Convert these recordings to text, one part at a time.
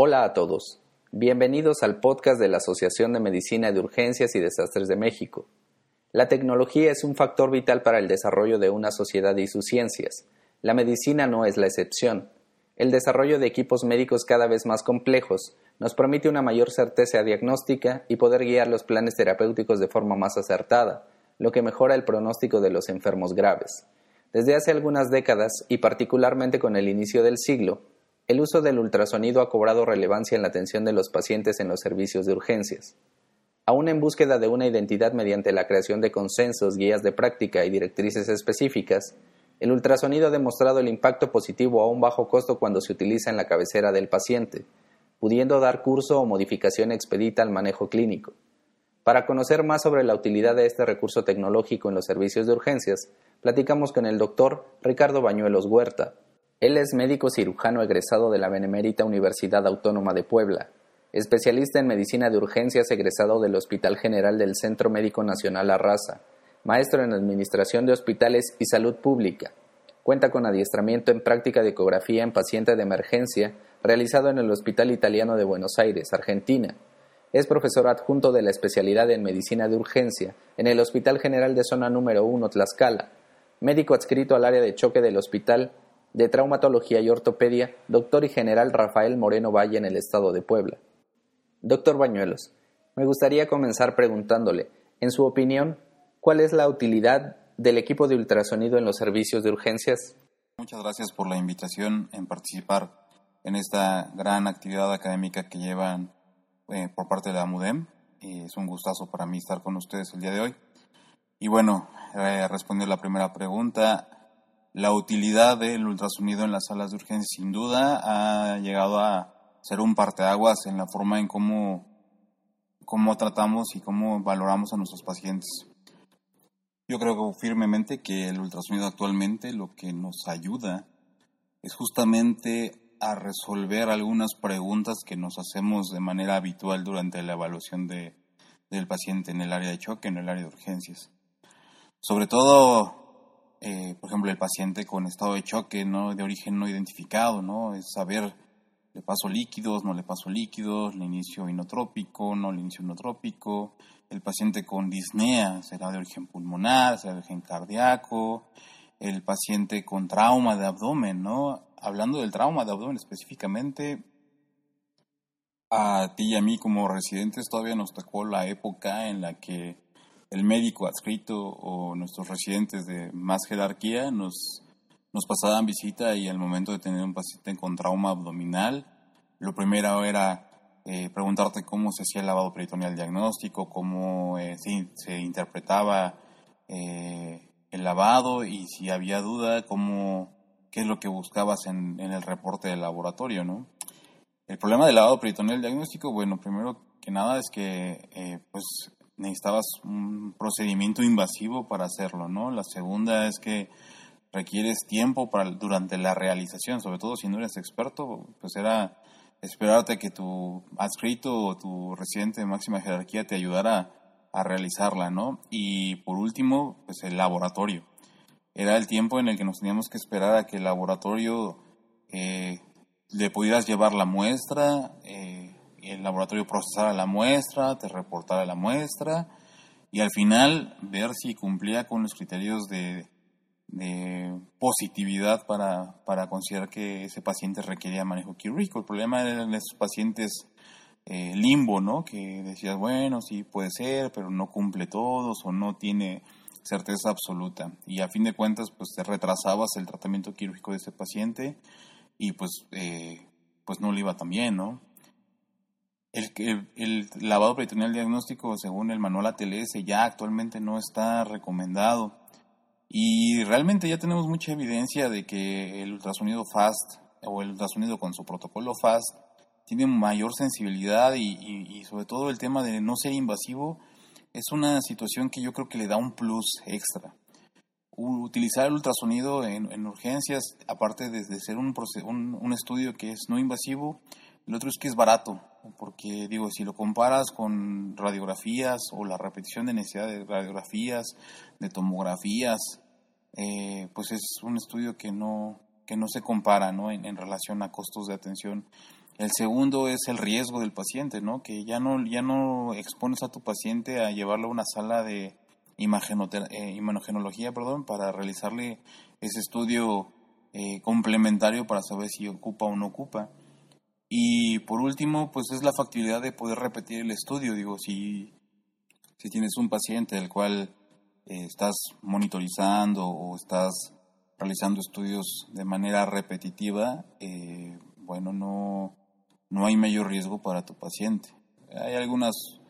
Hola a todos. Bienvenidos al podcast de la Asociación de Medicina de Urgencias y Desastres de México. La tecnología es un factor vital para el desarrollo de una sociedad y sus ciencias. La medicina no es la excepción. El desarrollo de equipos médicos cada vez más complejos nos permite una mayor certeza diagnóstica y poder guiar los planes terapéuticos de forma más acertada, lo que mejora el pronóstico de los enfermos graves. Desde hace algunas décadas, y particularmente con el inicio del siglo, el uso del ultrasonido ha cobrado relevancia en la atención de los pacientes en los servicios de urgencias. Aún en búsqueda de una identidad mediante la creación de consensos, guías de práctica y directrices específicas, el ultrasonido ha demostrado el impacto positivo a un bajo costo cuando se utiliza en la cabecera del paciente, pudiendo dar curso o modificación expedita al manejo clínico. Para conocer más sobre la utilidad de este recurso tecnológico en los servicios de urgencias, platicamos con el doctor Ricardo Bañuelos Huerta, él es médico cirujano egresado de la Benemérita Universidad Autónoma de Puebla, especialista en medicina de urgencias egresado del Hospital General del Centro Médico Nacional Arrasa, maestro en Administración de Hospitales y Salud Pública. Cuenta con adiestramiento en práctica de ecografía en paciente de emergencia realizado en el Hospital Italiano de Buenos Aires, Argentina. Es profesor adjunto de la especialidad en medicina de urgencia en el Hospital General de Zona Número 1 Tlaxcala, médico adscrito al área de choque del Hospital de Traumatología y Ortopedia, doctor y general Rafael Moreno Valle en el estado de Puebla. Doctor Bañuelos, me gustaría comenzar preguntándole, en su opinión, ¿cuál es la utilidad del equipo de ultrasonido en los servicios de urgencias? Muchas gracias por la invitación en participar en esta gran actividad académica que llevan eh, por parte de la MUDEM. es un gustazo para mí estar con ustedes el día de hoy. Y bueno, eh, responder la primera pregunta, la utilidad del ultrasonido en las salas de urgencia sin duda ha llegado a ser un parteaguas en la forma en cómo, cómo tratamos y cómo valoramos a nuestros pacientes. Yo creo firmemente que el ultrasonido actualmente lo que nos ayuda es justamente a resolver algunas preguntas que nos hacemos de manera habitual durante la evaluación de, del paciente en el área de choque, en el área de urgencias. Sobre todo eh, por ejemplo, el paciente con estado de choque ¿no? de origen no identificado, ¿no? es saber, le paso líquidos, no le paso líquidos, le inicio inotrópico, no le inicio inotrópico, el paciente con disnea, será de origen pulmonar, será de origen cardíaco, el paciente con trauma de abdomen, ¿no? Hablando del trauma de abdomen específicamente, a ti y a mí como residentes todavía nos tocó la época en la que el médico adscrito o nuestros residentes de más jerarquía nos, nos pasaban visita y al momento de tener un paciente con trauma abdominal, lo primero era eh, preguntarte cómo se hacía el lavado peritoneal diagnóstico, cómo eh, se, interpretaba eh, el lavado y si había duda, cómo, qué es lo que buscabas en, el reporte del laboratorio, ¿no? El problema del lavado peritoneal diagnóstico, bueno, primero que nada es que pues necesitabas un procedimiento invasivo para hacerlo, ¿no? La segunda es que requieres tiempo para durante la realización, sobre todo si no eres experto, pues era esperarte que tu adscrito o tu residente de máxima jerarquía te ayudara a realizarla, ¿no? Y por último, pues el laboratorio. Era el tiempo en el que nos teníamos que esperar a que el laboratorio eh, le pudieras llevar la muestra, el laboratorio procesara la muestra, te reportara la muestra y al final ver si cumplía con los criterios de, positividad para, para, considerar que ese paciente requería manejo quirúrgico. El problema eran esos pacientes eh, limbo, ¿no? Que decías, bueno, sí puede ser, pero no cumple todos o no tiene certeza absoluta. Y a fin de cuentas, pues te retrasabas el tratamiento quirúrgico de ese paciente y pues, eh, pues no le iba tan bien, ¿no? El, el, lavado peritoneal diagnóstico, según el manual ATLS, ya actualmente no está recomendado. Y realmente ya tenemos mucha evidencia de que el ultrasonido FAST o el ultrasonido con su protocolo FAST tiene mayor sensibilidad y, sobre todo el tema de no ser invasivo es una situación que yo creo que le da un plus extra. Utilizar el ultrasonido en, urgencias, aparte de, ser un, un estudio que es no invasivo, el otro es que es barato, porque digo, si lo comparas con radiografías o la repetición de necesidad de radiografías, de tomografías, eh, pues es un estudio que no, que no se compara ¿no? En, relación a costos de atención El segundo es el riesgo del paciente, ¿no? Que ya no, ya no expones a tu paciente a llevarlo a una sala de eh, imanogenología perdón, para realizarle ese estudio eh, complementario para saber si ocupa o no ocupa. Y por último, pues es la factibilidad de poder repetir el estudio. Digo, si, si tienes un paciente del cual eh, estás monitorizando o estás realizando estudios de manera repetitiva, eh, bueno, no, no hay mayor riesgo para tu paciente. Hay algunos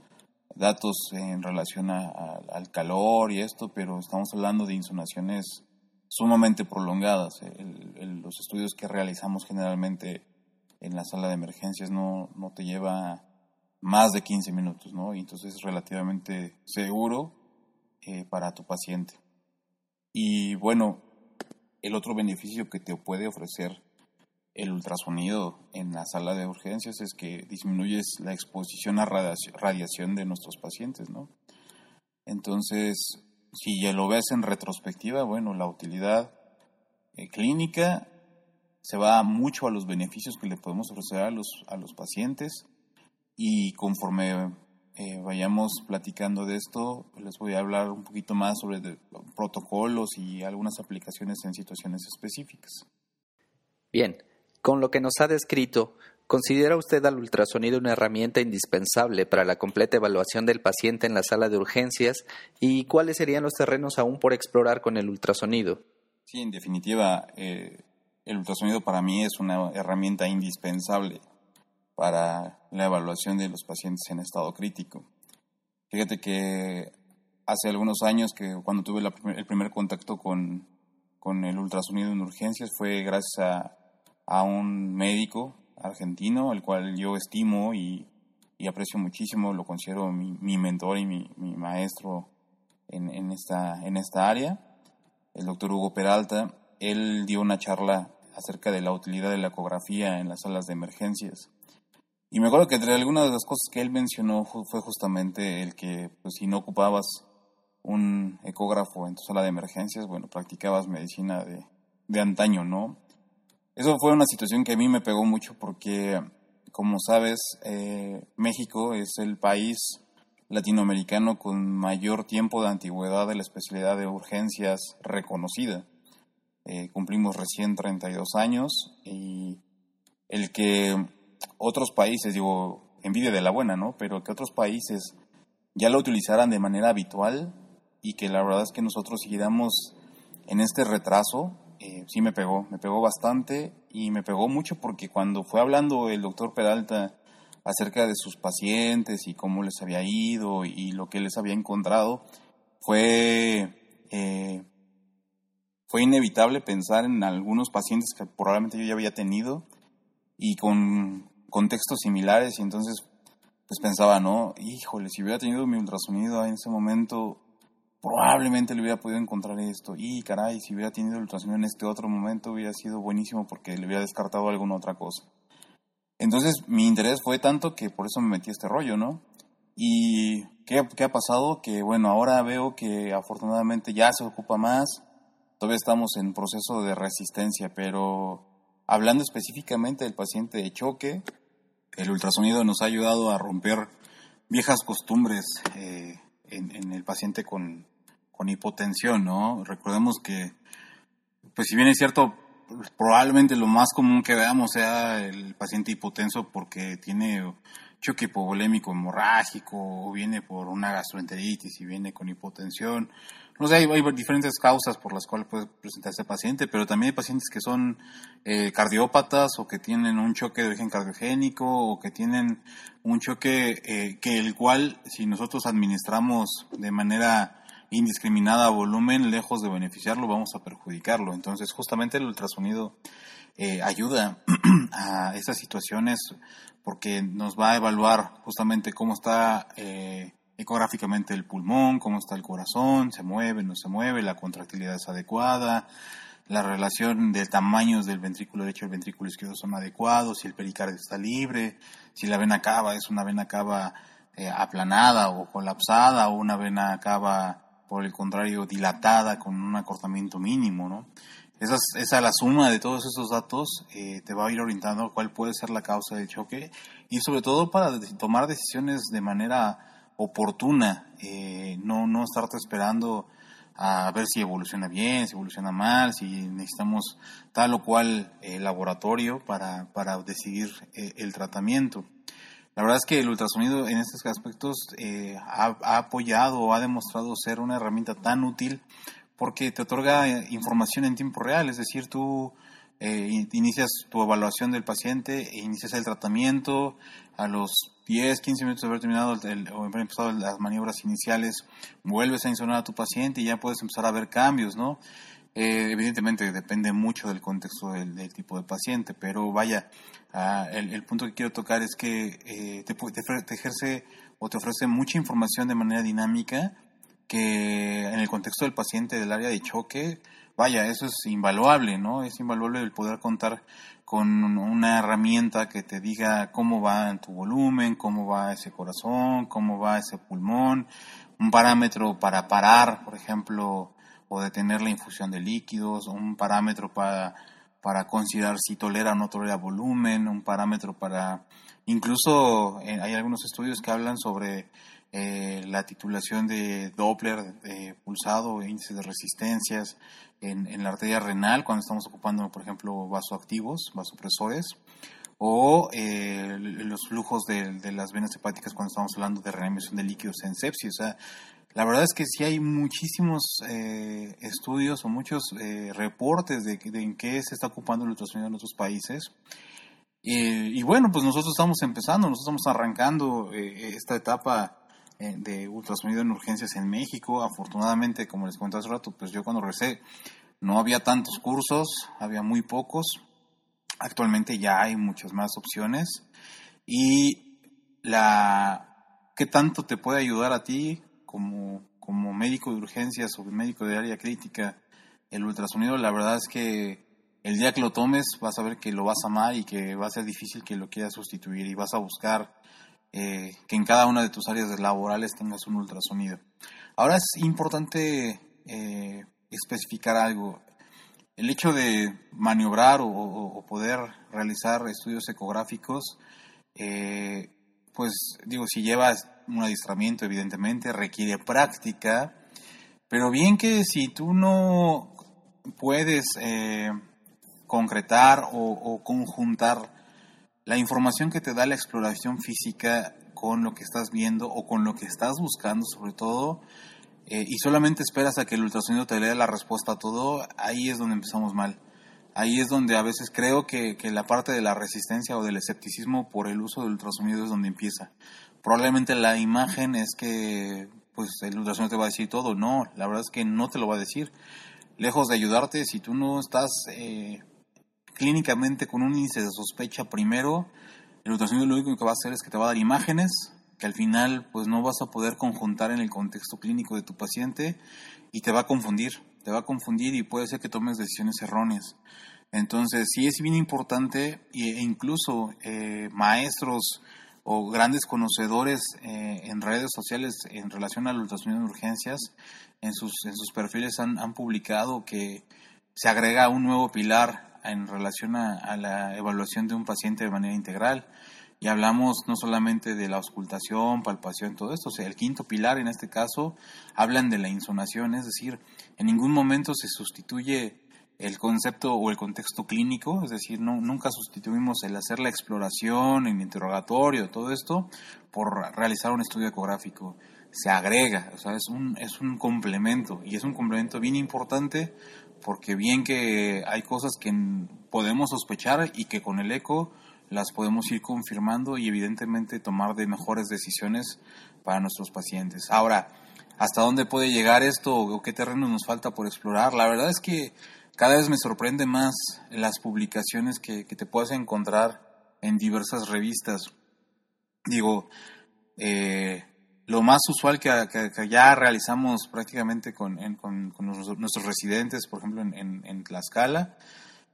datos en relación al calor y esto, pero estamos hablando de insonaciones sumamente prolongadas. los estudios que realizamos generalmente en la sala de emergencias no, no te lleva más de 15 minutos, ¿no? Y entonces es relativamente seguro eh, para tu paciente. Y bueno, el otro beneficio que te puede ofrecer el ultrasonido en la sala de urgencias es que disminuyes la exposición a radiación de nuestros pacientes, ¿no? Entonces, si ya lo ves en retrospectiva, bueno, la utilidad eh, clínica se va mucho a los beneficios que le podemos ofrecer a los, a los pacientes y conforme eh, vayamos platicando de esto, les voy a hablar un poquito más sobre protocolos y algunas aplicaciones en situaciones específicas. Bien, con lo que nos ha descrito, ¿considera usted al ultrasonido una herramienta indispensable para la completa evaluación del paciente en la sala de urgencias? ¿Y cuáles serían los terrenos aún por explorar con el ultrasonido? Sí, en definitiva, eh, el ultrasonido para mí es una herramienta indispensable para la evaluación de los pacientes en estado crítico. Fíjate que hace algunos años que cuando tuve el primer contacto con, con, el ultrasonido en urgencias fue gracias a, a, un médico argentino, al cual yo estimo y, y aprecio muchísimo, lo considero mi, mi mentor y mi, mi maestro en, en, esta, en esta área, el doctor Hugo Peralta. Él dio una charla acerca de la utilidad de la ecografía en las salas de emergencias. Y me acuerdo que entre algunas de las cosas que él mencionó fue justamente el que pues, si no ocupabas un ecógrafo en tu sala de emergencias, bueno, practicabas medicina de, de antaño, ¿no? Eso fue una situación que a mí me pegó mucho porque, como sabes, eh, México es el país latinoamericano con mayor tiempo de antigüedad de la especialidad de urgencias reconocida. Eh, cumplimos recién 32 años y el que otros países, digo, envidia de la buena, ¿no? Pero que otros países ya lo utilizaran de manera habitual y que la verdad es que nosotros siguiéramos en este retraso, eh, sí me pegó, me pegó bastante y me pegó mucho porque cuando fue hablando el doctor Peralta acerca de sus pacientes y cómo les había ido y lo que les había encontrado, fue eh, fue inevitable pensar en algunos pacientes que probablemente yo ya había tenido y con contextos similares y entonces pues pensaba, no, híjole, si hubiera tenido mi ultrasonido en ese momento, probablemente le hubiera podido encontrar esto. Y caray, si hubiera tenido el ultrasonido en este otro momento hubiera sido buenísimo porque le hubiera descartado alguna otra cosa. Entonces mi interés fue tanto que por eso me metí este rollo, ¿no? ¿Y qué, qué ha pasado? Que bueno, ahora veo que afortunadamente ya se ocupa más, Todavía estamos en proceso de resistencia, pero hablando específicamente del paciente de choque, el ultrasonido nos ha ayudado a romper viejas costumbres eh, en, el paciente con, hipotensión, ¿no? Recordemos que, pues si bien es cierto, probablemente lo más común que veamos sea el paciente hipotenso porque tiene choque hipovolémico hemorrágico o viene por una gastroenteritis y viene con hipotensión no sé, hay, diferentes causas por las cuales puede presentarse paciente, pero también hay pacientes que son eh, cardiópatas o que tienen un choque de origen cardiogénico o que tienen un choque eh, que el cual, si nosotros administramos de manera indiscriminada volumen, lejos de beneficiarlo, vamos a perjudicarlo. Entonces, justamente el ultrasonido eh, ayuda a esas situaciones porque nos va a evaluar justamente cómo está eh, ecográficamente el pulmón, cómo está el corazón, se mueve, no se mueve, la contractilidad es adecuada, la relación de tamaños del ventrículo derecho y el ventrículo izquierdo son adecuados, si el pericardio está libre, si la vena cava es una vena cava eh, aplanada o colapsada o una vena cava por el contrario dilatada con un acortamiento mínimo, ¿no? esa, esa la suma de todos esos datos eh, te va a ir orientando cuál puede ser la causa del choque y sobre todo para tomar decisiones de manera oportuna, eh, no, no estarte esperando a ver si evoluciona bien, si evoluciona mal, si necesitamos tal o cual eh, laboratorio para, para decidir el tratamiento. La verdad es que el ultrasonido en estos aspectos ha, ha, apoyado o ha demostrado ser una herramienta tan útil porque te otorga eh, información en tiempo real, es decir, tú eh, inicias tu evaluación del paciente, e inicias el tratamiento, a los 10, 15 minutos de haber terminado el, o haber empezado las maniobras iniciales, vuelves a insonar a tu paciente y ya puedes empezar a ver cambios, ¿no? Eh, evidentemente depende mucho del contexto del, tipo de paciente, pero vaya, ah, el, punto que quiero tocar es que te, te ejerce o te ofrece mucha información de manera dinámica que en el contexto del paciente del área de choque, vaya, eso es invaluable, ¿no? Es invaluable el poder contar con una herramienta que te diga cómo va en tu volumen, cómo va ese corazón, cómo va ese pulmón, un parámetro para parar, por ejemplo, o detener la infusión de líquidos, un parámetro para, para considerar si tolera o no tolera volumen, un parámetro para... Incluso eh, hay algunos estudios que hablan sobre eh, la titulación de Doppler de pulsado, índice de resistencias en, en, la arteria renal cuando estamos ocupando, por ejemplo, vasoactivos, vasopresores, o eh, los flujos de, de, las venas hepáticas cuando estamos hablando de reanimación de líquidos en sepsis. O sea, la verdad es que sí hay muchísimos eh, estudios o muchos reportes de, en qué se está ocupando el ultrasonido en otros países. y bueno, pues nosotros estamos empezando, nosotros estamos arrancando esta etapa eh, de ultrasonido en urgencias en México. Afortunadamente, como les comenté hace rato, pues yo cuando recé no había tantos cursos, había muy pocos. Actualmente ya hay muchas más opciones. Y la qué tanto te puede ayudar a ti como, como médico de urgencias o médico de área crítica el ultrasonido, la verdad es que el día que lo tomes vas a ver que lo vas a amar y que va a ser difícil que lo quieras sustituir y vas a buscar eh, que en cada una de tus áreas laborales tengas un ultrasonido. Ahora es importante eh, especificar algo. El hecho de maniobrar o, poder realizar estudios ecográficos, eh, pues digo, si llevas un adiestramiento, evidentemente, requiere práctica, pero bien que si tú no puedes concretar o conjuntar la información que te da la exploración física con lo que estás viendo o con lo que estás buscando sobre todo, eh, y solamente esperas a que el ultrasonido te dé la respuesta a todo, ahí es donde empezamos mal. Ahí es donde a veces creo que, que la parte de la resistencia o del escepticismo por el uso del ultrasonido es donde empieza. Probablemente la imagen es que pues el ultrasonido te va a decir todo. No, la verdad es que no te lo va a decir. Lejos de ayudarte, si tú no estás eh, clínicamente con un índice de sospecha primero, el ultrasonido lo único que va a hacer es que te va a dar imágenes que al final pues no vas a poder conjuntar en el contexto clínico de tu paciente y te va a confundir, te va a confundir y puede ser que tomes decisiones erróneas. Entonces sí es bien importante e incluso eh, maestros o grandes conocedores eh, en redes sociales en relación al ultrasonido de urgencias en sus, en sus perfiles han, han publicado que se agrega un nuevo pilar en relación a, la evaluación de un paciente de manera integral. Y hablamos no solamente de la auscultación, palpación, todo esto, o sea, el quinto pilar en este caso hablan de la insonación, es decir, en ningún momento se sustituye el concepto o el contexto clínico, es decir, no, nunca sustituimos el hacer la exploración, el interrogatorio, todo esto, por realizar un estudio ecográfico. Se agrega, o sea, es un, es un complemento y es un complemento bien importante porque bien que hay cosas que podemos sospechar y que con el eco las podemos ir confirmando y evidentemente tomar de mejores decisiones para nuestros pacientes. Ahora, ¿hasta dónde puede llegar esto o qué terreno nos falta por explorar? La verdad es que cada vez me sorprende más las publicaciones que, te puedes encontrar en diversas revistas. Digo, eh, lo más usual que, ya realizamos prácticamente con, nuestros residentes, por ejemplo, en, en, Tlaxcala,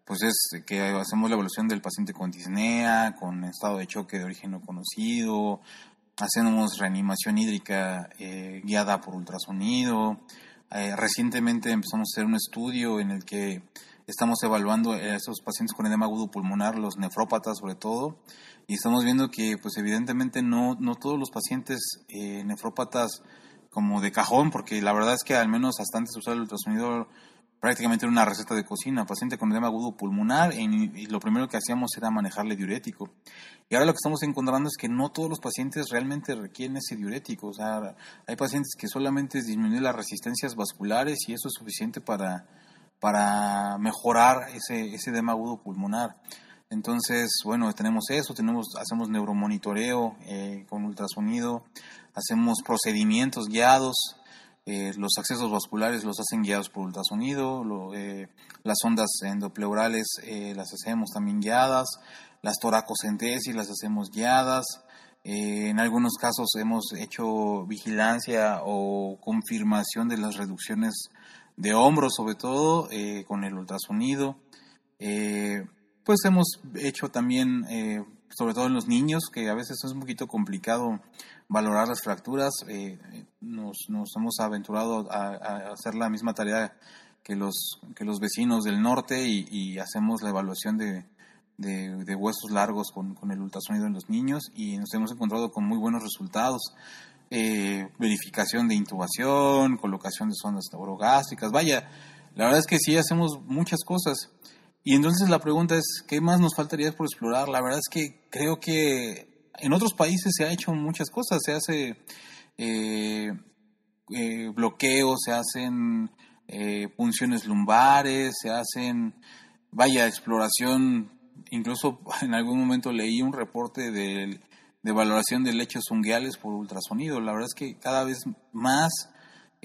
pues es que hacemos la evaluación del paciente con disnea, con estado de choque de origen no conocido, hacemos reanimación hídrica eh, guiada por ultrasonido. Eh, recientemente empezamos a hacer un estudio en el que estamos evaluando a esos pacientes con edema agudo pulmonar, los nefrópatas sobre todo, y estamos viendo que pues evidentemente no, no todos los pacientes eh, nefrópatas como de cajón, porque la verdad es que al menos hasta antes de usar el ultrasonido prácticamente era una receta de cocina, paciente con edema agudo pulmonar, y, lo primero que hacíamos era manejarle diurético. Y ahora lo que estamos encontrando es que no todos los pacientes realmente requieren ese diurético, o sea, hay pacientes que solamente disminuyen las resistencias vasculares y eso es suficiente para, para mejorar ese, ese edema agudo pulmonar. Entonces, bueno, tenemos eso, tenemos, hacemos neuromonitoreo eh, con ultrasonido, hacemos procedimientos guiados, eh, los accesos vasculares los hacen guiados por ultrasonido, eh, las ondas endopleurales eh, las hacemos también guiadas, las toracocentesis las hacemos guiadas, en algunos casos hemos hecho vigilancia o confirmación de las reducciones de hombros, sobre todo con el ultrasonido. pues hemos hecho también sobre todo en los niños, que a veces es un poquito complicado valorar las fracturas. Eh, nos, hemos aventurado a, hacer la misma tarea que los, que los vecinos del norte y, hacemos la evaluación de, de, huesos largos con, con, el ultrasonido en los niños y nos hemos encontrado con muy buenos resultados. Eh, verificación de intubación, colocación de sondas neurogástricas, vaya, la verdad es que sí hacemos muchas cosas. Y entonces la pregunta es, ¿qué más nos faltaría por explorar? La verdad es que creo que en otros países se ha hecho muchas cosas, se hace eh, eh, bloqueos, se hacen eh, punciones lumbares, se hacen, vaya, exploración, incluso en algún momento leí un reporte de, de valoración de lechos unguiales por ultrasonido. La verdad es que cada vez más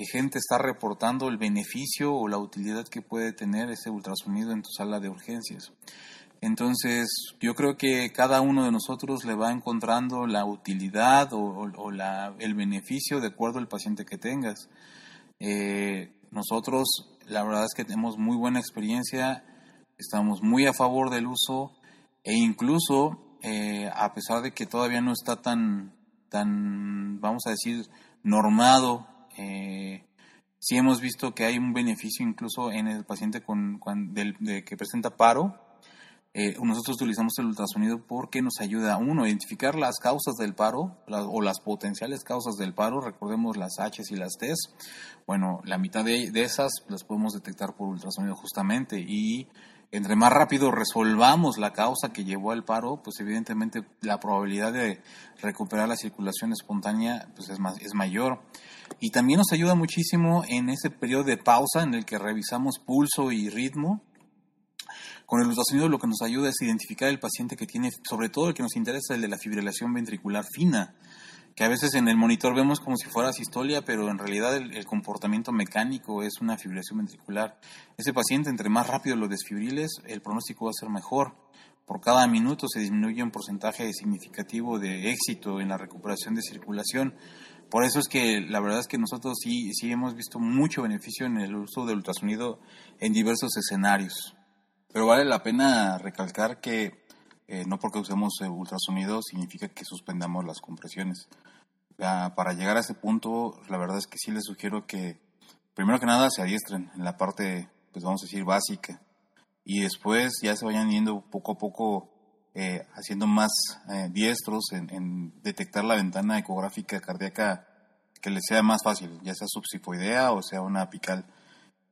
gente está reportando el beneficio o la utilidad que puede tener ese ultrasonido en tu sala de urgencias. Entonces, yo creo que cada uno de nosotros le va encontrando la utilidad o, el beneficio de acuerdo al paciente que tengas. Eh, nosotros, la verdad es que tenemos muy buena experiencia, estamos muy a favor del uso e incluso, eh, a pesar de que todavía no está tan, tan, vamos a decir, normado eh, sí hemos visto que hay un beneficio incluso en el paciente con, de que presenta paro. Eh, nosotros utilizamos el ultrasonido porque nos ayuda, uno, a identificar las causas del paro o las potenciales causas del paro. Recordemos las H y las T. Bueno, la mitad de, de esas las podemos detectar por ultrasonido justamente y entre más rápido resolvamos la causa que llevó al paro, pues evidentemente la probabilidad de recuperar la circulación espontánea pues es, más, es mayor. Y también nos ayuda muchísimo en ese periodo de pausa en el que revisamos pulso y ritmo. Con el ultrasonido lo que nos ayuda es identificar el paciente que tiene, sobre todo el que nos interesa, el de la fibrilación ventricular fina que a veces en el monitor vemos como si fuera sistolia, pero en realidad el, comportamiento mecánico es una fibrilación ventricular. Ese paciente, entre más rápido lo desfibriles, el pronóstico va a ser mejor. Por cada minuto se disminuye un porcentaje significativo de éxito en la recuperación de circulación. Por eso es que la verdad es que nosotros sí, sí hemos visto mucho beneficio en el uso del ultrasonido en diversos escenarios. Pero vale la pena recalcar que eh, no porque usemos ultrasonido significa que suspendamos las compresiones para llegar a ese punto, la verdad es que sí les sugiero que, primero que nada, se adiestren en la parte, pues vamos a decir, básica. Y después ya se vayan yendo poco a poco eh, haciendo más eh, diestros en, detectar la ventana ecográfica cardíaca que les sea más fácil, ya sea subsifoidea o sea una apical.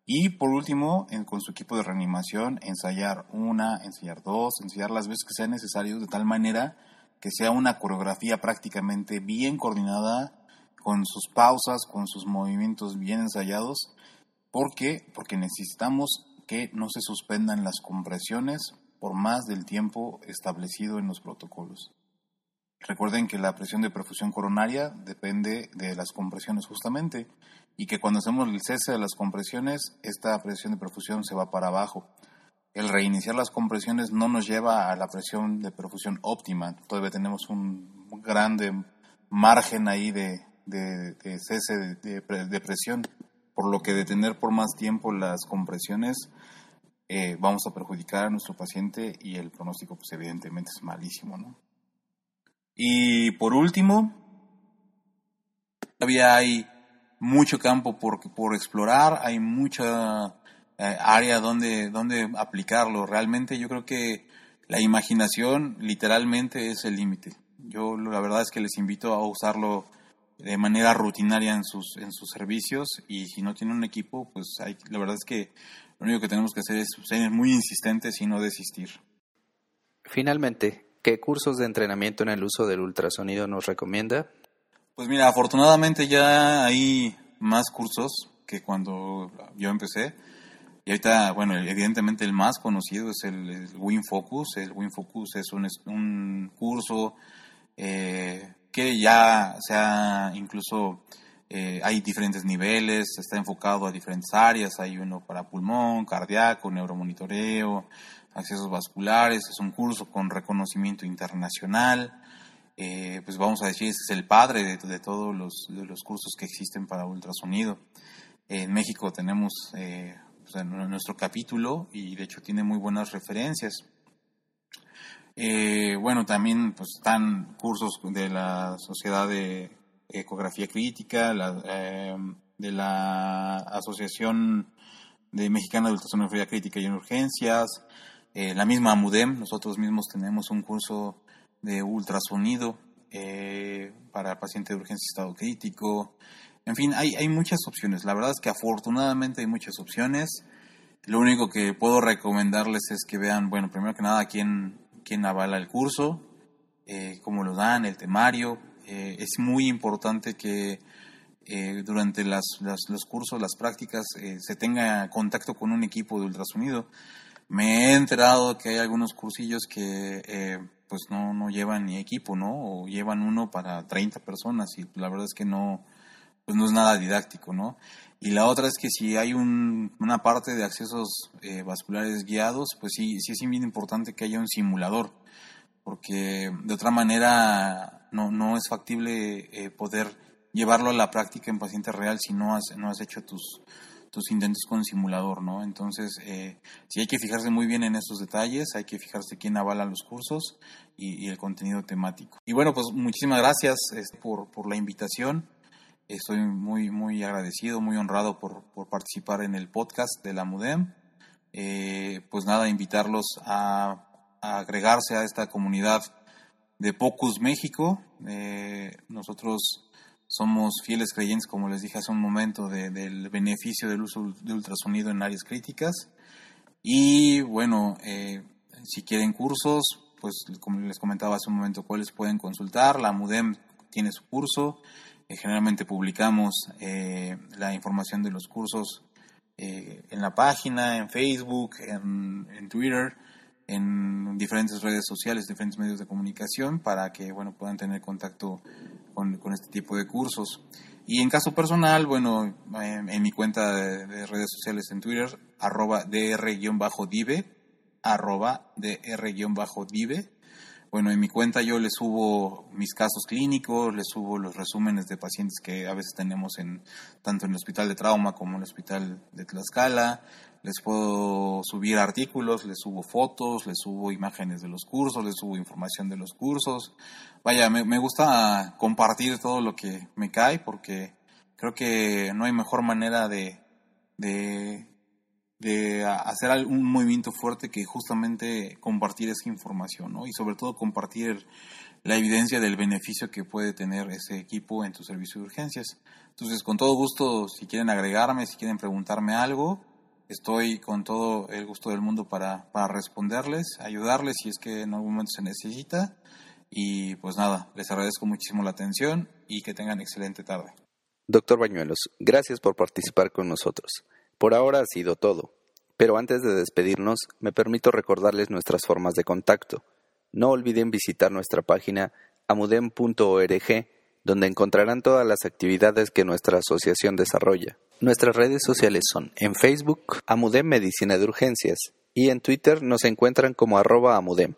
Y por último, con su equipo de reanimación, ensayar una, ensayar dos, ensayar las veces que sea necesario, de tal manera que sea una coreografía prácticamente bien coordinada, con sus pausas, con sus movimientos bien ensayados. ¿Por qué? Porque necesitamos que no se suspendan las compresiones por más del tiempo establecido en los protocolos. Recuerden que la presión de perfusión coronaria depende de las compresiones justamente y que cuando hacemos el cese de las compresiones, esta presión de perfusión se va para abajo el reiniciar las compresiones no nos lleva a la presión de perfusión óptima. Todavía tenemos un grande margen ahí de, cese de, presión, por lo que detener por más tiempo las compresiones eh, vamos a perjudicar a nuestro paciente y el pronóstico pues evidentemente es malísimo. ¿no? Y por último, todavía hay mucho campo por, por explorar, hay mucha eh, área donde, donde aplicarlo. Realmente yo creo que la imaginación literalmente es el límite. Yo la verdad es que les invito a usarlo de manera rutinaria en sus, en sus servicios y si no tienen un equipo, pues hay, la verdad es que lo único que tenemos que hacer es ser muy insistentes y no desistir. Finalmente, ¿qué cursos de entrenamiento en el uso del ultrasonido nos recomienda? Pues mira, afortunadamente ya hay más cursos que cuando yo empecé. Y ahorita, bueno, evidentemente el más conocido es el, WinFocus. El WinFocus es un, curso eh, que ya se ha incluso, eh, hay diferentes niveles, está enfocado a diferentes áreas. Hay uno para pulmón, cardíaco, neuromonitoreo, accesos vasculares. Es un curso con reconocimiento internacional. Eh, pues vamos a decir, es el padre de, todos los, de los cursos que existen para ultrasonido. En México tenemos nuestro capítulo y de hecho tiene muy buenas referencias. Eh, bueno, también pues, están cursos de la Sociedad de Ecografía Crítica, em, de la Asociación de Mexicana de Ultrasonografía Crítica y en Urgencias, eh, la misma AMUDEM, nosotros mismos tenemos un curso de ultrasonido eh, para pacientes de urgencia y estado crítico, en fin, hay, hay muchas opciones. La verdad es que afortunadamente hay muchas opciones. Lo único que puedo recomendarles es que vean, bueno, primero que nada, quién, quién avala el curso, eh, cómo lo dan, el temario. Es muy importante que durante las, los cursos, las prácticas, se tenga contacto con un equipo de ultrasonido. Me he enterado que hay algunos cursillos que pues no, no llevan ni equipo, ¿no? O llevan uno para 30 personas y la verdad es que no, pues no es nada didáctico, ¿no? Y la otra es que si hay una parte de accesos eh, vasculares guiados, pues sí, sí es bien importante que haya un simulador, porque de otra manera no, no es factible eh, poder llevarlo a la práctica en paciente real si no has, no has hecho tus, tus intentos con simulador, ¿no? Entonces, eh, sí hay que fijarse muy bien en esos detalles, hay que fijarse quién avala los cursos y, y el contenido temático. Y bueno, pues muchísimas gracias este, por, por la invitación. Estoy muy, muy agradecido, muy honrado por, por participar en el podcast de la MUDEM. Eh, pues nada, invitarlos a, agregarse a esta comunidad de Pocus México. Eh, nosotros somos fieles creyentes, como les dije hace un momento, del beneficio del uso de ultrasonido en áreas críticas. Y bueno, eh, si quieren cursos, pues como les comentaba hace un momento, cuáles pueden consultar. La MUDEM tiene su curso. Eh, generalmente publicamos eh, la información de los cursos en la página, en Facebook, en, Twitter, en diferentes redes sociales, diferentes medios de comunicación para que bueno, puedan tener contacto con, este tipo de cursos. Y en caso personal, bueno, en, mi cuenta de, redes sociales en Twitter, arroba dr-dive, arroba dr-dive, bueno, en mi cuenta yo les subo mis casos clínicos, les subo los resúmenes de pacientes que a veces tenemos en tanto en el hospital de trauma como en el hospital de Tlaxcala. Les puedo subir artículos, les subo fotos, les subo imágenes de los cursos, les subo información de los cursos. Vaya, me, me gusta compartir todo lo que me cae porque creo que no hay mejor manera de, de de hacer un movimiento fuerte que justamente compartir esa información, ¿no? Y sobre todo compartir la evidencia del beneficio que puede tener ese equipo en tu servicio de urgencias. Entonces, con todo gusto, si quieren agregarme, si quieren preguntarme algo, estoy con todo el gusto del mundo para, para responderles, ayudarles si es que en algún momento se necesita. Y pues nada, les agradezco muchísimo la atención y que tengan excelente tarde. Doctor Bañuelos, gracias por participar con nosotros. Por ahora ha sido todo, pero antes de despedirnos me permito recordarles nuestras formas de contacto. No olviden visitar nuestra página amudem.org, donde encontrarán todas las actividades que nuestra asociación desarrolla. Nuestras redes sociales son en Facebook Amudem Medicina de Urgencias y en Twitter nos encuentran como arroba Amudem.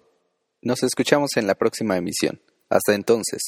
Nos escuchamos en la próxima emisión. Hasta entonces.